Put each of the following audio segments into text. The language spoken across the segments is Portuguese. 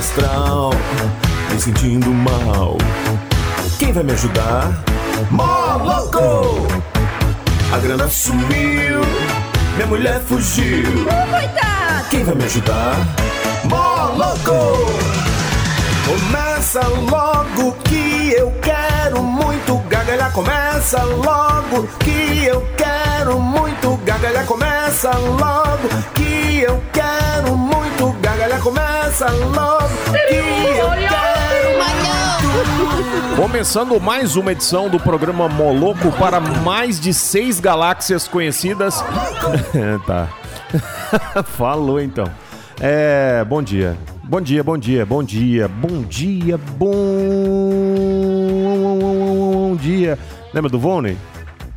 astral, me sentindo mal. Quem vai me ajudar? Moloco! A grana sumiu, minha mulher fugiu. Coitado! Quem vai me ajudar? Moloco! Começa logo que eu quero muito gargalhar. Começa logo que eu quero muito gargalhar. Começa logo que eu quero muito gargalhar. Começa logo que eu quero. Começando mais uma edição do programa Moloco para mais de seis galáxias conhecidas. tá. Falou então. É, bom dia. Bom dia, bom dia, bom dia, bom dia, bom dia. Lembra do Volney?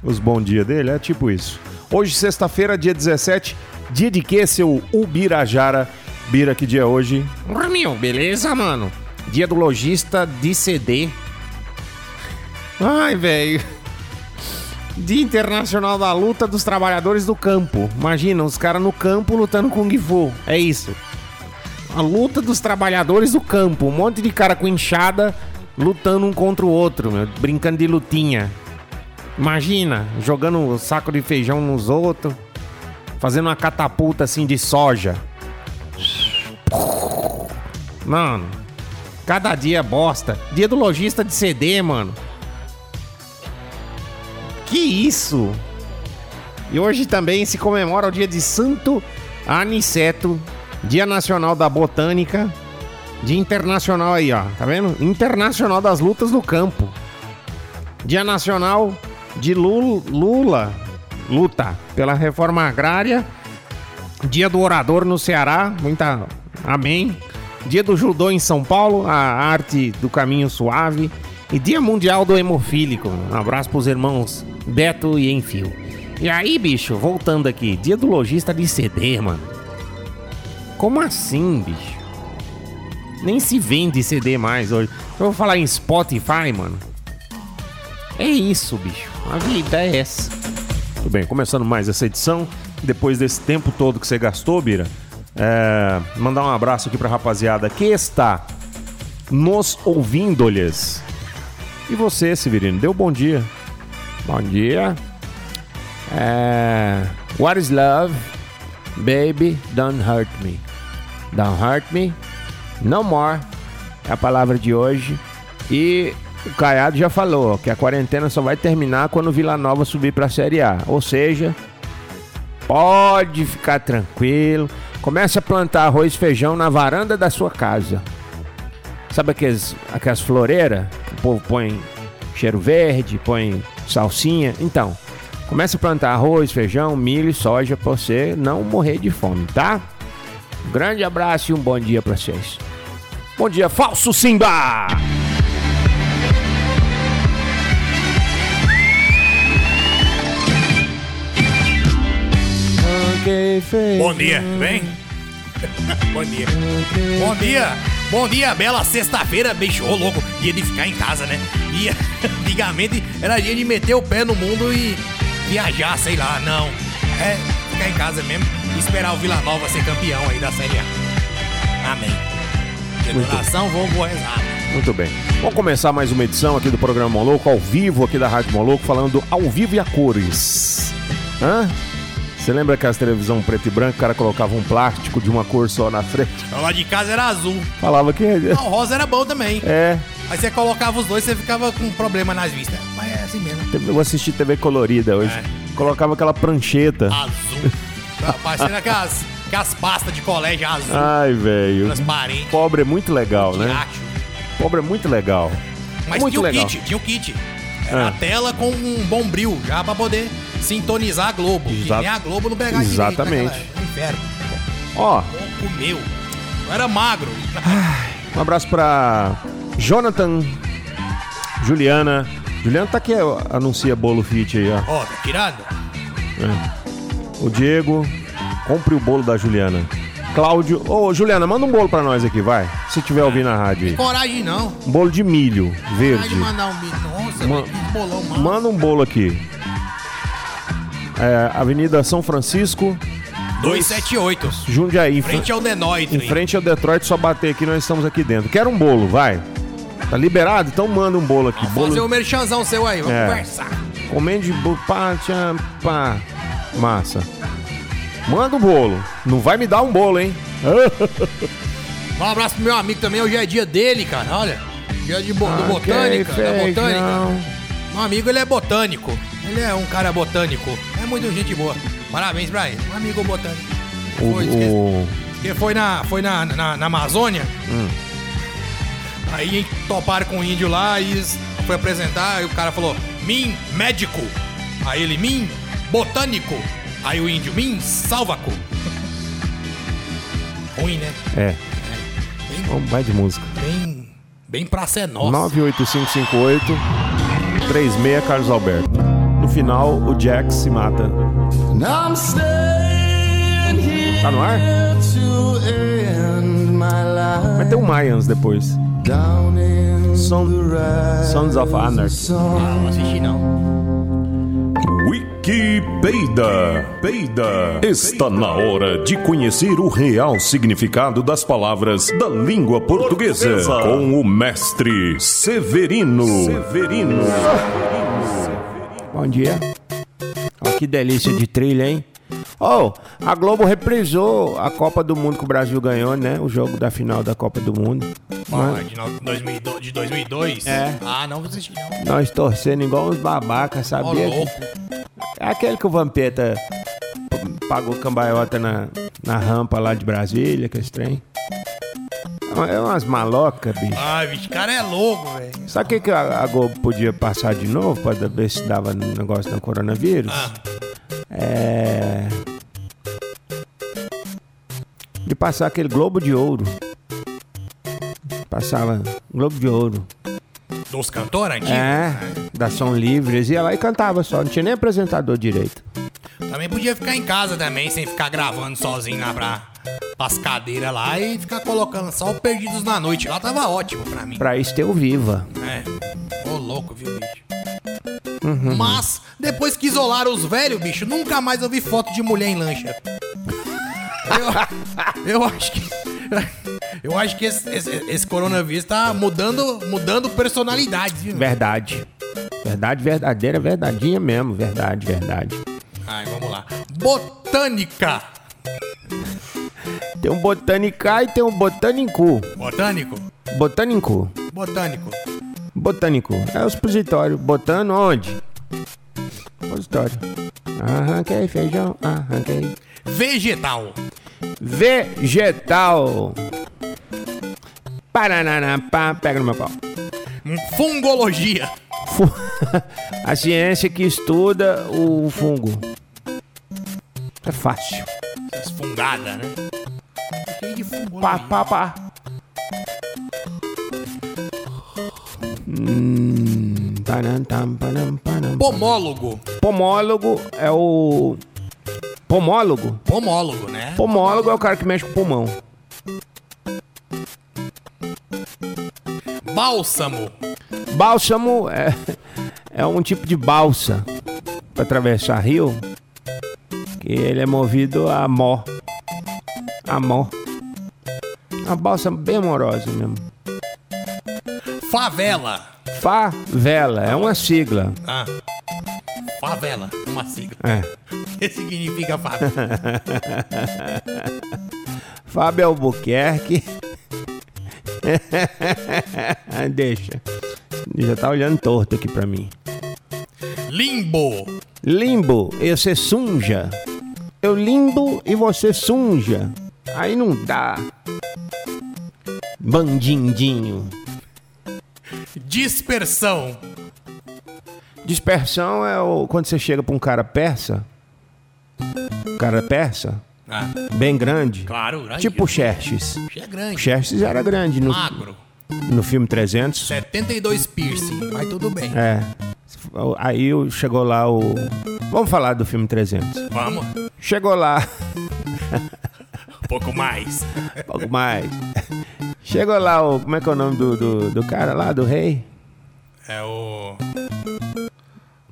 Os bom dia dele? É tipo isso. Hoje, sexta-feira, dia 17. Dia de quê, seu Ubirajara? Bira, que dia é hoje? Meu, beleza, mano? Dia do lojista de CD. Ai, velho. Dia Internacional da Luta dos Trabalhadores do Campo. Imagina, os caras no campo lutando com Kung Fu. É isso. A luta dos trabalhadores do campo. Um monte de cara com enxada lutando um contra o outro, meu, brincando de lutinha. Imagina, jogando saco de feijão nos outros, fazendo uma catapulta assim de soja. Mano, cada dia é bosta. Dia do lojista de CD, mano. Que isso? E hoje também se comemora o dia de Santo Aniceto, Dia Nacional da Botânica, Dia Internacional aí, ó, tá vendo? Internacional das Lutas do Campo. Dia Nacional de Lula luta pela reforma agrária. Dia do orador no Ceará, muita amém. Dia do judô em São Paulo, a arte do caminho suave. E Dia Mundial do Hemofílico. Um abraço pros irmãos Beto e Enfio. E aí, bicho, voltando aqui, dia do lojista de CD, mano. Como assim, bicho? Nem se vende CD mais hoje. Eu vou falar em Spotify, mano. É isso, bicho. A vida é essa. Tudo bem, começando mais essa edição. Depois desse tempo todo que você gastou, Bira, é, mandar um abraço aqui pra rapaziada que está nos ouvindo-lhes. E você, Severino, deu bom dia. Bom dia. É... What is love? Baby, don't hurt me. Don't hurt me. No more. É a palavra de hoje. E o Caiado já falou que a quarentena só vai terminar quando o Vila Nova subir pra Série A. Ou seja, pode ficar tranquilo. Comece a plantar arroz e feijão na varanda da sua casa. Sabe aqueles, aquelas floreiras que o povo põe cheiro verde, põe salsinha? Então, comece a plantar arroz, feijão, milho e soja pra você não morrer de fome, tá? Um grande abraço e um bom dia pra vocês. Bom dia, falso Simba! Bom dia, bem? Bom dia. Bom dia. Bom dia, bela sexta-feira, bicho, ô louco, dia de ficar em casa, né? E antigamente era dia de meter o pé no mundo e viajar, sei lá, não. É, ficar em casa mesmo e esperar o Vila Nova ser campeão aí da Série A. Amém. Adoração, vou vou rezar. Muito bem. Vamos começar mais uma edição aqui do programa Moloco, ao vivo aqui da Rádio Moloco, falando ao vivo e a cores. Hã? Você lembra que as televisão preto e branco, o cara colocava um plástico de uma cor só na frente? Lá de casa era azul. Falava que. Não, o rosa era bom também. É. Aí você colocava os dois, você ficava com problema nas vistas. Mas é assim mesmo. Eu assisti TV colorida hoje. É. Colocava aquela prancheta. Azul. Parecendo aquelas, aquelas pastas de colégio azul. Ai, velho. Transparente. Pobre é muito legal, né? Pobre é muito legal. Mas muito tinha o legal. kit, tinha o kit. Era Ah. a tela com um bombril, já pra poder sintonizar a Globo. Exa- Que nem a Globo não pegava Exatamente. direito. naquela- Inferno. Ó, Pouco meu. Eu era magro. um abraço pra Jonathan, Juliana. Juliana tá aqui, anuncia bolo fit aí, ó. Ó, tá tirando? O Diego, compre o bolo da Juliana. Cláudio, ô Juliana, manda um bolo pra nós aqui, vai. Se tiver ouvindo na rádio aí. Coragem não. Um bolo de milho Coragem verde. de mandar um bicho. Nossa, Ma- bolão, mano. Manda um bolo aqui. É, Avenida São Francisco, 278. Jundiaí. Em Frente ao Denoid. Em frente ao Detroit, só bater aqui, nós estamos aqui dentro. Quero um bolo, vai. Tá liberado? Então manda um bolo aqui. Fazer Bolo o merchanzão seu aí, vamos É. conversar. Comende bolo, pá, tchá, pá. Massa. Manda um bolo. Não vai me dar um bolo, hein? Um abraço pro meu amigo também, hoje é dia dele, cara, olha. Dia de bo do Ok, botânica, da botânica. Meu amigo, ele é botânico. Ele é um cara botânico. É muito gente boa. Parabéns pra ele. Um amigo botânico. O, Foi, esqueci. o- Porque foi na, foi na, na, na Amazônia. Hum. Aí toparam com o índio lá e foi apresentar. Aí o cara falou: Mim, médico. Aí ele: Mim, botânico. Aí o índio: Mim, salvaco. Ruim, né? É, Bem, vamos, vai de música. bem, bem pra ser nossa. 98558 36 Carlos Alberto. No final, o Jax se mata. Tá no ar? Vai ter um Mayans depois. down in Son- Sons of Anarchy. Ah, não assisti não. Wikipedia. Peida. Está na hora de conhecer o real significado das palavras da língua portuguesa com o mestre Severino. Severino. Bom dia. Que delícia de trilha, hein? Oh, a Globo reprisou a Copa do Mundo que o Brasil ganhou, né? O jogo da final da Copa do Mundo. Ah, de, no- 2002, de 2002? É. Ah, não assisti não. Nós torcendo igual uns babacas, sabia? louco. É aquele que o Vampeta pagou cambaiota na, na rampa lá de Brasília, que esse trem. É umas malocas, bicho. Ai, bicho, cara é louco, velho. Sabe o que, que a, a Globo podia passar de novo pra ver se dava negócio do coronavírus? Ah, É. De passar aquele Globo de Ouro. Passava Globo de Ouro. dos cantores antigos. É, da Som Livres. Ia lá e cantava só, não tinha nem apresentador direito. Também podia ficar em casa também, sem ficar gravando sozinho lá pra, pras cadeiras lá e ficar colocando só o Perdidos na Noite. Lá tava ótimo pra mim. Pra isso ter o Viva. É. Ô, louco, viu, bicho? Uhum. Mas, depois que isolaram os velhos, bicho, nunca mais eu vi foto de mulher em lancha. Eu, eu acho que. Eu acho que esse, esse, esse coronavírus tá mudando, mudando personalidades, viu? Verdade. Verdade verdadeira, verdadinha mesmo. Verdade, verdade. Ai, vamos lá. Botânica. Tem um Botanica e tem um Botânico. Botânico? Botânico. Botânico. Botânico. É o supositório. Botano onde? Supositório. Arranquei feijão, arranquei. Vegetal. Vegetal. Parananapá, pega no meu pau. Fungologia. Fu- A ciência que estuda o fungo. É fácil. Essas fungadas, né? Fungologia. Pá, pá, pá. Hum, param, tam, param, param. Pomólogo. Pomólogo é o. Pomólogo? Pomólogo, né? Pomólogo é o cara que mexe com o pulmão. Bálsamo. Bálsamo é, é um tipo de balsa para atravessar rio. Que ele é movido a mó. A mó. Uma balsa bem amorosa mesmo. Favela. Favela, é uma sigla. Ah. Favela. Uma sigla. É. O que significa favela? Fábio Albuquerque. Deixa. Já tá olhando torto aqui pra mim. Limbo. Limbo, eu você sunja. Eu limbo e você sunja. Aí não dá. Bandindinho. Dispersão. Dispersão é o, quando você chega pra um cara persa. Um cara persa, Ah, bem grande. claro. grande. Tipo o Xerxes. É O grande. Xerxes era grande no, Magro. no filme 300. 72 piercing. Mas tudo bem. É. Aí chegou lá o. Vamos falar do filme 300. Vamos. Chegou lá. Um pouco mais. Um pouco mais. Chegou lá o. Como é que é o nome do, do, do cara lá, do rei? É o.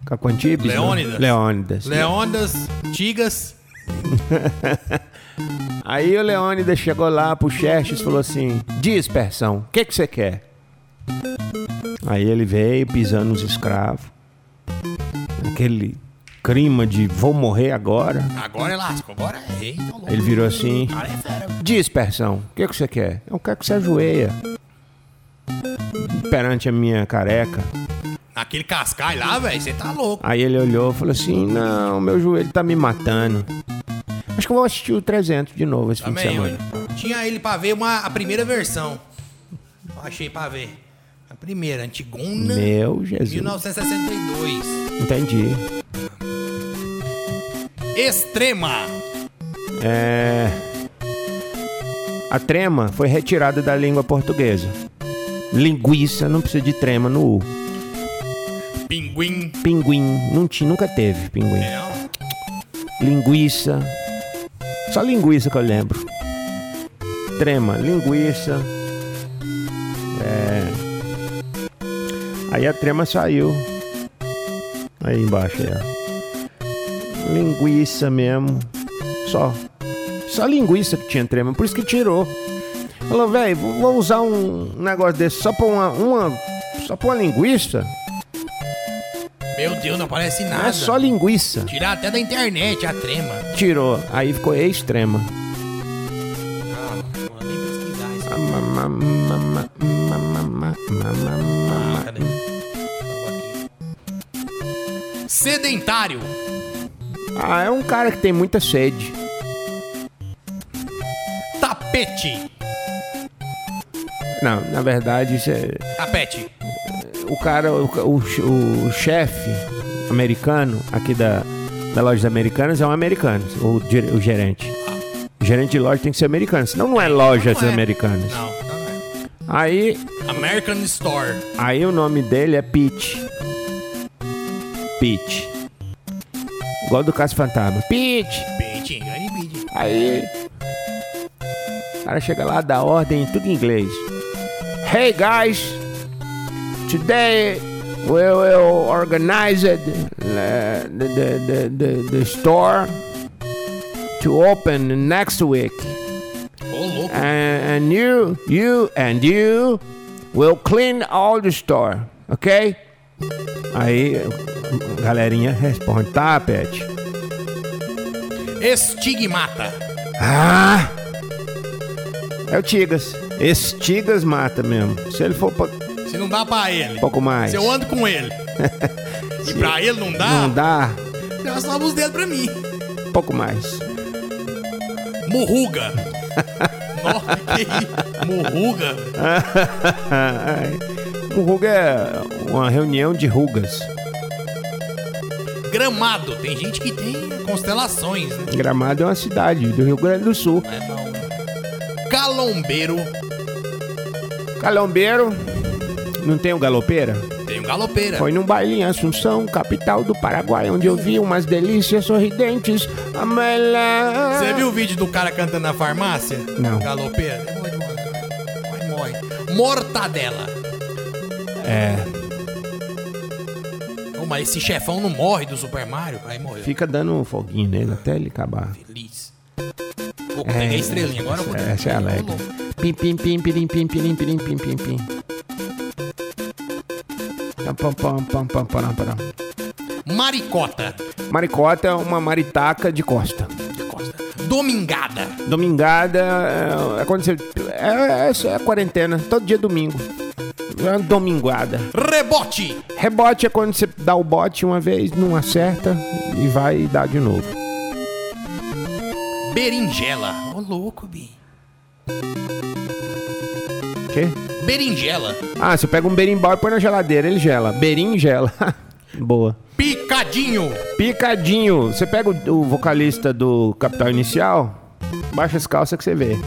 Caquantibes? Leônidas. Não? Leônidas. Leônidas, Tigas. Aí o Leônidas chegou lá pro Xerxes e falou assim: Dispersão, o que que você quer? Aí ele veio pisando nos escravos. Aquele clima de vou morrer agora. Agora é lasco, agora é rei. Ele virou assim: é fera. Dispersão, o que que você quer? Eu quero que você ajoelha perante a minha careca. Aquele cascai lá, velho, você tá louco. Aí ele olhou e falou assim: Não, meu joelho tá me matando. Acho que eu vou assistir o 300 de novo esse fim de Também, semana. olha. Tinha ele pra ver uma, a primeira versão. Eu achei pra ver. A primeira, Antigona, Meu Jesus. 1962. Entendi. Extrema. É. A trema foi retirada da língua portuguesa. Linguiça não precisa de trema no U. Pinguim. Pinguim, não tinha, nunca teve pinguim. É, Linguiça. Só linguiça que eu lembro. Trema, linguiça. É. Aí a trema saiu. Aí embaixo, aí, ó. Linguiça mesmo. Só. Só linguiça que tinha trema, por isso que tirou. Falou, velho, vou usar um negócio desse só pra uma, uma. Só pra uma linguiça. Meu Deus, não parece é nada. Não é só linguiça. Tirar até da internet a trema. Tirou, aí ficou extrema. Ah, Sedentário. Ah, é um cara que tem muita sede. Tapete. Não, na verdade, isso é- Tapete. o cara, o, o, o chefe americano aqui da, da loja das americanas é um americano, o, o gerente. O gerente de loja tem que ser americano, senão não é lojas Não é. americanas. Não, não é. Aí, American Store. aí o nome dele é Pete. Pete. Igual do Caso Fantasma. Pete! Pente, grande vídeo. Aí. O cara chega lá, dá ordem, tudo em inglês. Hey guys, today we will organize uh, the, the, the, the, the store to open next week. Louco. And, and you, you and you will clean all the store, ok? Aí, galerinha responde, tá, Pet? Estigmata. Ah! É o Tigas. Esse Tigas mata mesmo. Se ele for um Se não dá pra ele. pouco mais. Se eu ando com ele. e pra ele não dá, Não dá, dá só os dedos pra mim. pouco mais. Murruga. Nossa, que isso? Murruga. Ai. Um ruga é uma reunião de rugas. Gramado. Tem gente que tem constelações, né? Gramado é uma cidade do Rio Grande do Sul. É bom. Calombeiro. Calombeiro. Não tem o galopeira? Tem um galopeira. Foi num baile em Assunção, capital do Paraguai, onde eu vi umas delícias sorridentes. Amela. Você viu o vídeo do cara cantando na farmácia? Não. Galopeira? Né? Mortadela. É, mas esse chefão não morre do Super Mario? Aí morreu. fica dando um foguinho nele até ele acabar. Feliz. Pô, peguei a estrelinha, agora vou Essa é alegre. Pim, pim, pim, pirim, pim, pirim, pirim, pim, pim, pim. Pam, pam, pam, pam, pam, pam. Maricota. Maricota é uma maritaca de costa. De Costa. Domingada. Domingada é, é quando você. É, é, é quarentena, todo dia é domingo. Uma dominguada. Rebote. Rebote é quando você dá o bote uma vez, não acerta e vai dar de novo. Berinjela. Ô, louco, Bi. Quê? Berinjela. Ah, você pega um berimbau e põe na geladeira, ele gela. Berim gela. Boa. Picadinho. Picadinho. Você pega o, o vocalista do Capital Inicial, baixa as calças que você vê.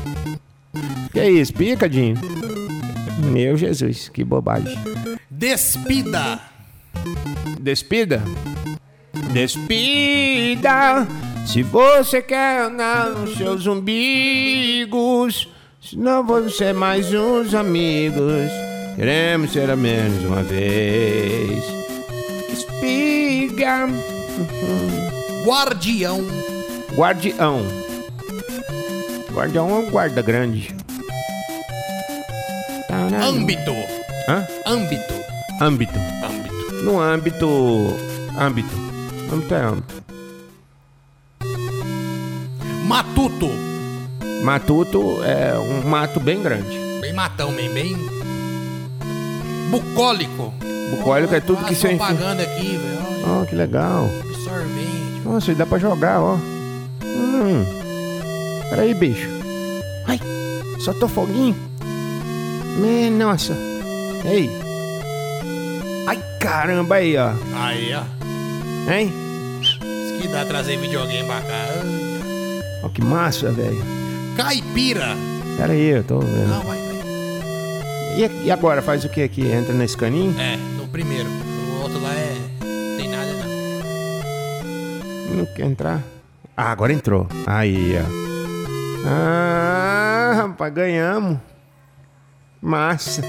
Que é isso, picadinho? Meu Jesus, que bobagem. Despida. Despida? Despida! Se você quer andar nos seus umbigos, senão vamos ser mais uns amigos. Queremos ser a menos uma vez. Espiga! Guardião. Guardião. Guardião é um guarda grande. Âmbito. Hã? Âmbito. Âmbito. Âmbito. No âmbito. Âmbito. Âmbito é âmbito. Matuto. Matuto é um mato bem grande. Bem matão, bem, bem. Bucólico. Bucólico é tudo que você enfia. propaganda aqui, velho. Oh, que legal. sorvete. Nossa, e dá pra jogar, ó. Hum. Peraí, bicho. Ai, soltou foguinho. Me, nossa. Ei. Ai, caramba aí, ó. Aí, ó. Hein? Isso que dá trazer videogame pra cá. Ó, que massa, velho. Caipira. Pera aí, eu tô vendo. Não, vai, vai. E, e agora, faz o que aqui? Entra nesse caninho? É, no primeiro. O outro lá é. Tem nada não. Não quer entrar? Ah, agora entrou. Aí, ó. Ah, rapaz, ganhamos. Massa.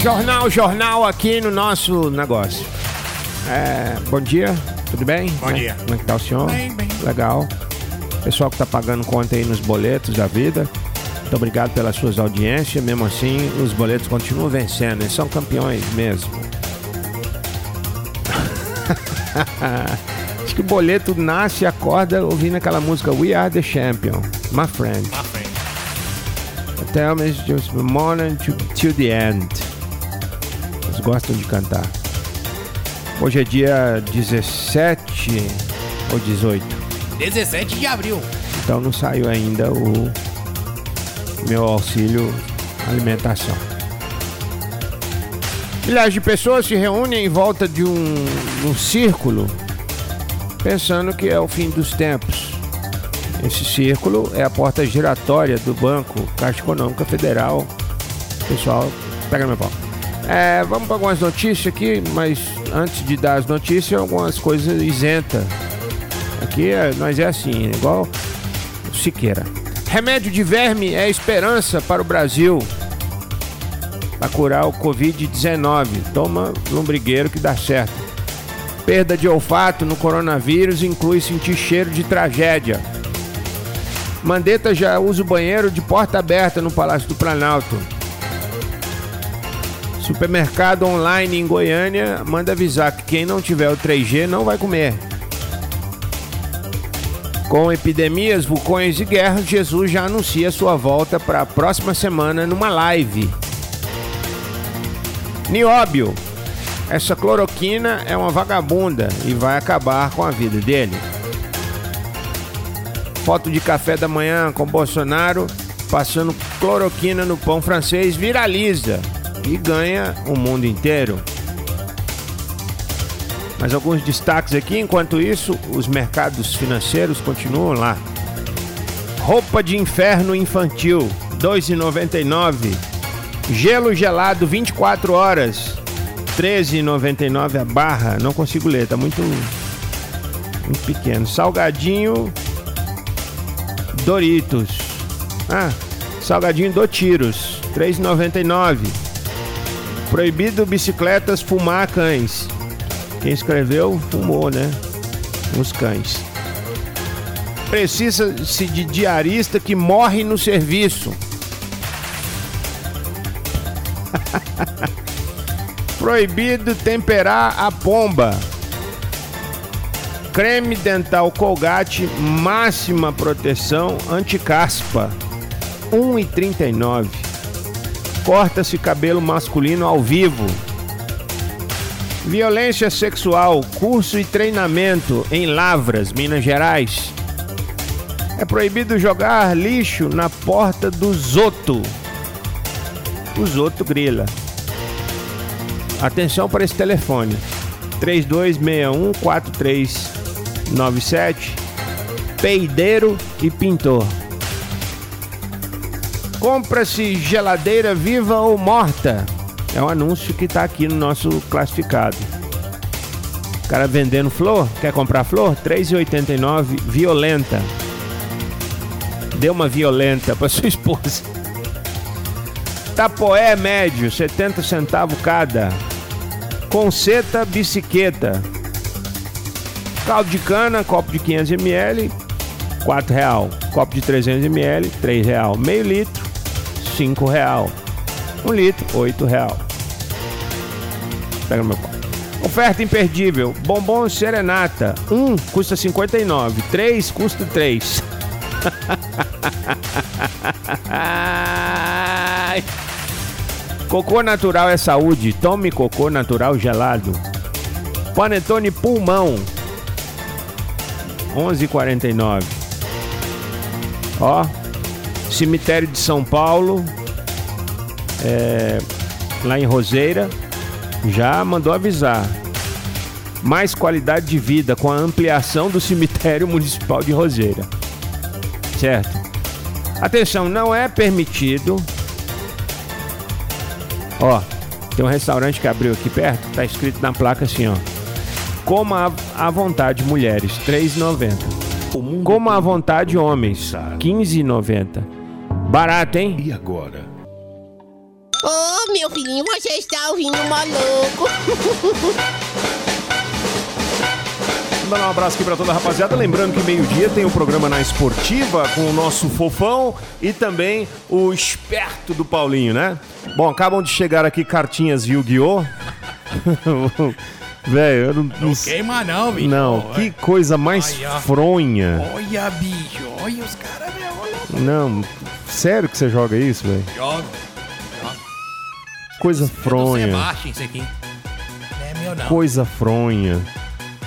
Jornal, jornal aqui no nosso negócio. É, bom dia, tudo bem? Bom Como é- dia. Como é que tá o senhor? Bem, bem. Legal. Pessoal que tá pagando conta aí nos boletos da vida. Muito obrigado pelas suas audiências. Mesmo assim, os boletos continuam vencendo. Eles são campeões mesmo. Acho que o boleto nasce e acorda ouvindo aquela música We Are the Champion, my friend. Frente. Tell me just the morning to, to the end. Eles gostam de cantar. Hoje é dia 17 ou 18, 17 de abril. então não saiu ainda o meu auxílio alimentação. Milhares de pessoas se reúnem em volta de um, um círculo, pensando que é o fim dos tempos. Esse círculo é a porta giratória do Banco Caixa Econômica Federal. Pessoal, pega meu pau. É, vamos para algumas notícias aqui, mas antes de dar as notícias, algumas coisas isenta. Aqui é, nós é assim, é igual Siqueira. Remédio de verme é esperança para o Brasil. Para curar o Covid-19. Toma lombrigueiro que dá certo. Perda de olfato no coronavírus inclui sentir cheiro de tragédia. Mandetta já usa o banheiro de porta aberta no Palácio do Planalto. Supermercado online em Goiânia manda avisar que quem não tiver o 3G não vai comer. Com epidemias, vulcões e guerras, Jesus já anuncia sua volta para a próxima semana numa live. Nióbio, essa cloroquina é uma vagabunda e vai acabar com a vida dele. Foto de café da manhã com Bolsonaro passando cloroquina no pão francês viraliza e ganha o mundo inteiro. Mas alguns destaques aqui, enquanto isso, os mercados financeiros continuam lá. Roupa de inferno infantil, R$ 2,99. Gelo gelado, 24 horas, R$ 13,99 a barra. Não consigo ler, tá muito, muito pequeno. Salgadinho Doritos. Ah, salgadinho do Tiros, R$ 3,99. Proibido bicicletas fumar cães. Quem escreveu, fumou, né? Os cães. Precisa-se de diarista que morre no serviço. Proibido temperar a pomba. Creme dental Colgate máxima proteção anti-caspa. 1,39. Corta-se cabelo masculino ao vivo. Violência sexual, curso e treinamento em Lavras, Minas Gerais. É proibido jogar lixo na porta do Zoto. O Zoto grila. Atenção para esse telefone. 32614397. Peideiro e pintor. Compra-se geladeira viva ou morta. É um anúncio que está aqui no nosso classificado. O cara vendendo flor, quer comprar flor? 3,89 violenta. Dê uma violenta para sua esposa. Tapoé médio, 70 centavos cada. Conceta bicicleta. Caldo de cana, copo de 500 ml, 4 real. Copo de 300 ml, 3 real. Meio litro, 5 real. 1 litro, 8 real. Pega no meu copo. Oferta imperdível. Bombom Serenata. 1 um custa 59. 3 custa 3. cocô natural é saúde. Tome cocô natural gelado. Panetone pulmão. 11,49. Ó, cemitério de São Paulo, é, lá em Roseira, já mandou avisar. Mais qualidade de vida com a ampliação do cemitério municipal de Roseira. Certo? Atenção, não é permitido. Ó, tem um restaurante que abriu aqui perto, tá escrito na placa assim, ó. Coma à vontade mulheres, 3,90. Coma à vontade homens, 15,90. Barato, hein? E agora? Ô, meu filhinho, você está ouvindo maluco. Mandar um abraço aqui pra toda a rapaziada. Lembrando que meio-dia tem o programa na Esportiva com o nosso fofão e também o esperto do Paulinho, né? Bom, acabam de chegar aqui cartinhas Yu-Gi-Oh! Velho, eu não. Não queima não, bicho. Não, Olha. que coisa mais Ai, ó. fronha. Olha, bicho. Olha os caras, meu. Olha. Não, sério que você joga isso, velho? Joga. Coisa É do fronha. Sebastian isso aqui. Não é meu, não. Coisa fronha.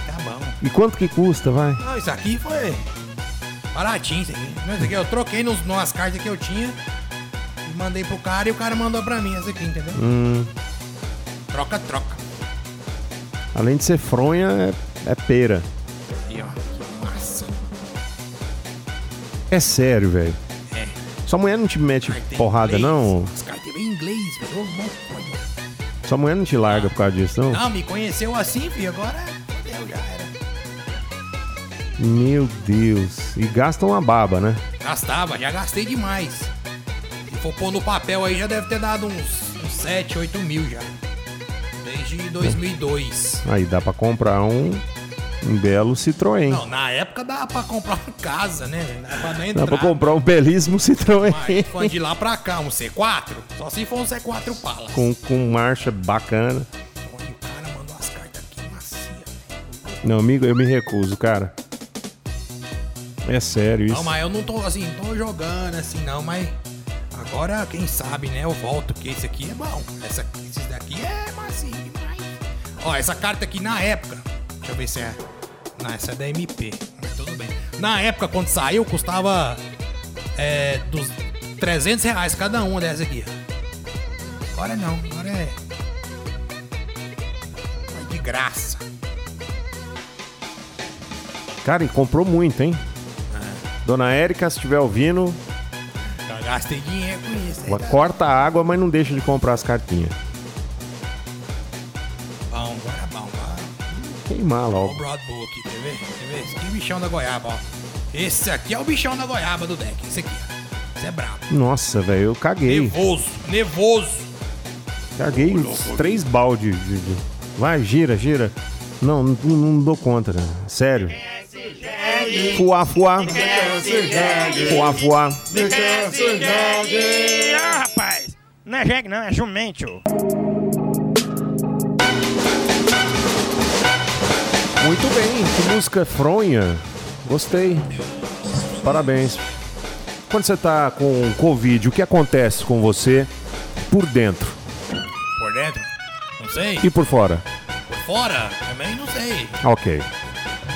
Tá bom. E quanto que custa, vai? Não, isso aqui foi baratinho isso aqui. Não, isso aqui eu troquei nos, nas cartas que eu tinha mandei pro cara e o cara mandou pra mim essa aqui, entendeu? Hum, Troca, troca. Além de ser fronha, é, é pera. Aqui, ó. Que massa. É sério, velho. É. Sua mulher não te mete porrada, inglês. não? As cartas em inglês, velho. Sua mulher não te larga por causa disso, não? Não, me conheceu assim, filho. Agora fodeu, já era. Meu Deus. E gasta uma baba, né? Gastava, já gastei demais. Se for pôr no papel aí, já deve ter dado uns, uns 7, 8 mil já. Desde 2002. Aí dá pra comprar um, um belo Citroën. Não, na época dava pra comprar uma casa, né? velho? Dava pra. Dá comprar um belíssimo Citroën. Mas foi de lá pra cá, um C4? Só se for um C4 pala. com, com marcha bacana. Olha, o cara mandou as cartas aqui macia. Não, amigo, eu me recuso, cara. É sério isso. Não, mas eu não tô assim, tô jogando assim não, mas agora quem sabe, né? Eu volto, porque esse aqui é bom. Essa, esses daqui é macio. Ó, essa carta aqui na época, deixa eu ver se é. Não, essa é da MP, mas tudo bem. Na época, quando saiu, custava é, dos 300 reais cada uma dessa aqui. Agora não, agora é. é de graça. Cara, e comprou muito, hein? Dona Érica, se estiver ouvindo, Já gastei dinheiro com isso. tá corta a água, mas não deixa de comprar as cartinhas. Queimar Ó o logo. Broad Bull aqui, quer ver? Quer ver? Esse aqui é o bichão da goiaba, ó. Esse aqui é o bichão da goiaba do deck. Esse aqui, ó. Esse é brabo. Nossa, velho, eu caguei. Nervoso, nervoso. Caguei uns três baldes. de- de- Vai, gira, gira. Não, não, não dou conta, né? Sério. Fuá, fuá. Fuá, fuá. Ah, rapaz, não é jegue não, é jumento. Muito bem, que música fronha. Gostei. Parabéns. Quando você tá com Covid, o que acontece com você por dentro Por dentro? Não sei. e por fora? Por fora? Também não sei. Ok.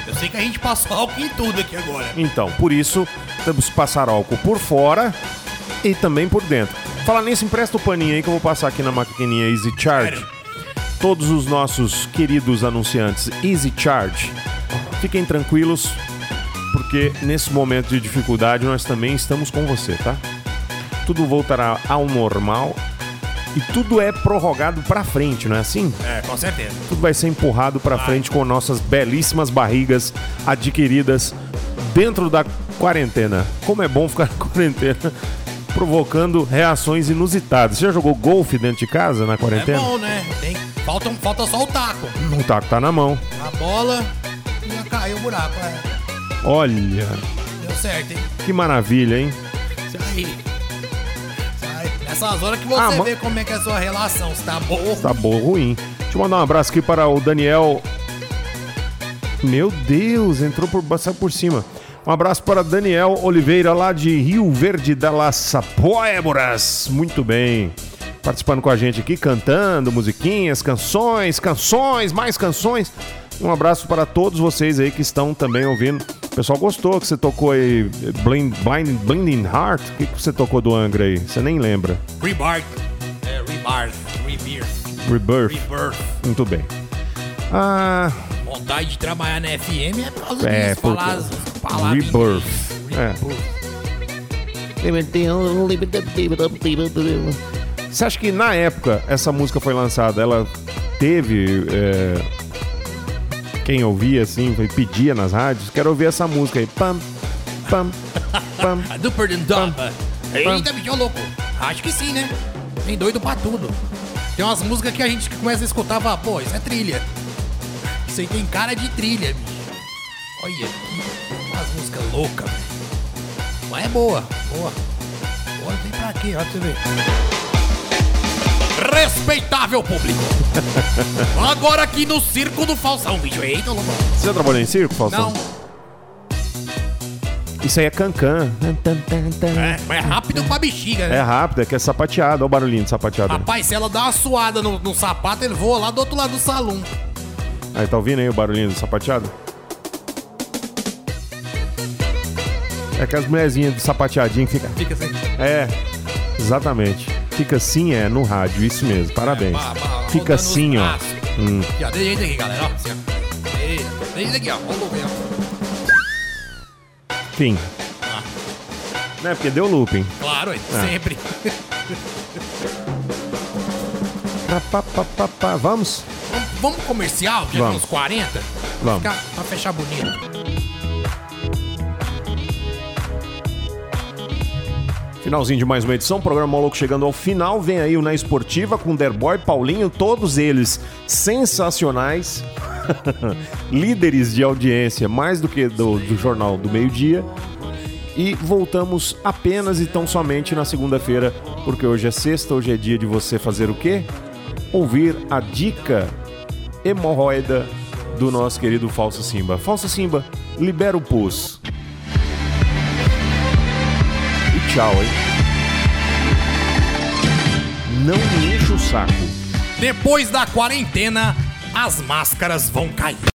Eu sei que a gente passou álcool em tudo aqui agora. Então, por isso, temos que passar álcool por fora e também por dentro. Falar nisso, empresta o paninho aí que eu vou passar aqui na maquininha Easy Charge. Sério? Todos os nossos queridos anunciantes Easy Charge, fiquem tranquilos, porque nesse momento de dificuldade nós também estamos com você, tá? Tudo voltará ao normal e tudo é prorrogado pra frente, não é assim? É, com certeza. tudo vai ser empurrado pra frente com nossas belíssimas barrigas adquiridas dentro da quarentena. Como é bom ficar na quarentena, provocando reações inusitadas. Você já jogou golfe dentro de casa na É quarentena? bom, né? Tem, falta, falta só o taco. O taco tá na mão. A bola e caiu o buraco, é. Olha, Deu certo, hein? que maravilha, hein? Isso aí. Isso aí. Nessas horas que você Ah, ma- vê como é que é a sua relação, se tá boa ou Tá bom, ruim. Deixa eu mandar um abraço aqui para o Daniel. Meu Deus, entrou por saiu por cima. Um abraço para Daniel Oliveira, lá de Rio Verde da Laça Poéboras. Muito bem. Participando com a gente aqui, cantando musiquinhas, canções, canções, mais canções. Um abraço para todos vocês aí que estão também ouvindo. O pessoal gostou que você tocou aí Blind, Blind, Blinding Heart. O que, que você tocou do Angra aí? Você nem lembra. Rebark. É, Rebark. Rebirth. Rebirth. Rebirth. Muito bem. Ah, Vontade de trabalhar na FM é por causa É, disso. por- Falar palavras. em Rebirth. inglês. É. Você acha que na época essa música foi lançada, ela teve é, quem ouvia assim, foi- pedia nas rádios, quero ouvir essa música aí. Pam, pam, pam. A Duper than Dump. Eita, bicho louco. Acho que sim, né? Tem doido pra tudo. Tem umas músicas que a gente começa a escutar e fala, pô, isso é trilha. Isso aí tem cara de trilha, bicho. Olha que umas músicas loucas, velho. Mas é boa, boa. Boa tem pra quê, ó, pra você ver. Respeitável público. Agora aqui no Circo do Falsão, bicho. Eita. Você já trabalhou em circo, Faustão? Não, Isso aí é cancan. é, é rápido pra bexiga, né? É rápido, é que é sapateado. Olha o barulhinho de sapateado. Rapaz, se ela dá uma suada no, no sapato, ele voa lá do outro lado do salão. Aí, tá ouvindo aí o barulhinho do sapateado? É que as mulherzinhas do sapateadinho que fica. Fica assim. É, exatamente. Fica assim, é, no rádio, isso mesmo. Parabéns. Pá, Fica assim, ó. Hum. Aqui, ó, desse jeito aqui, galera, ó. Assim, ó. Eita, desse jeito aqui, ó. Vamos ver, ó. Fim. Ah. Né, porque deu looping. Claro, é, sempre. Pá, pá, pá, pá, pá. Vamos? vamos, vamos comercial, Vamos. tem uns 40? Vamos. Fica, pra fechar bonito. Finalzinho de mais uma edição, programa Maluco chegando ao final. Vem aí o Na Esportiva com Derboy, Paulinho, todos eles sensacionais. Líderes de audiência, mais do que do, do Jornal do Meio-Dia. E voltamos apenas e tão somente na segunda-feira, porque hoje é sexta, hoje é dia de você fazer o quê? Ouvir a dica hemorroida do nosso querido Falso Simba. Falso Simba, libera o pus. Tchau, hein? Não me enche o saco. Depois da quarentena, as máscaras vão cair.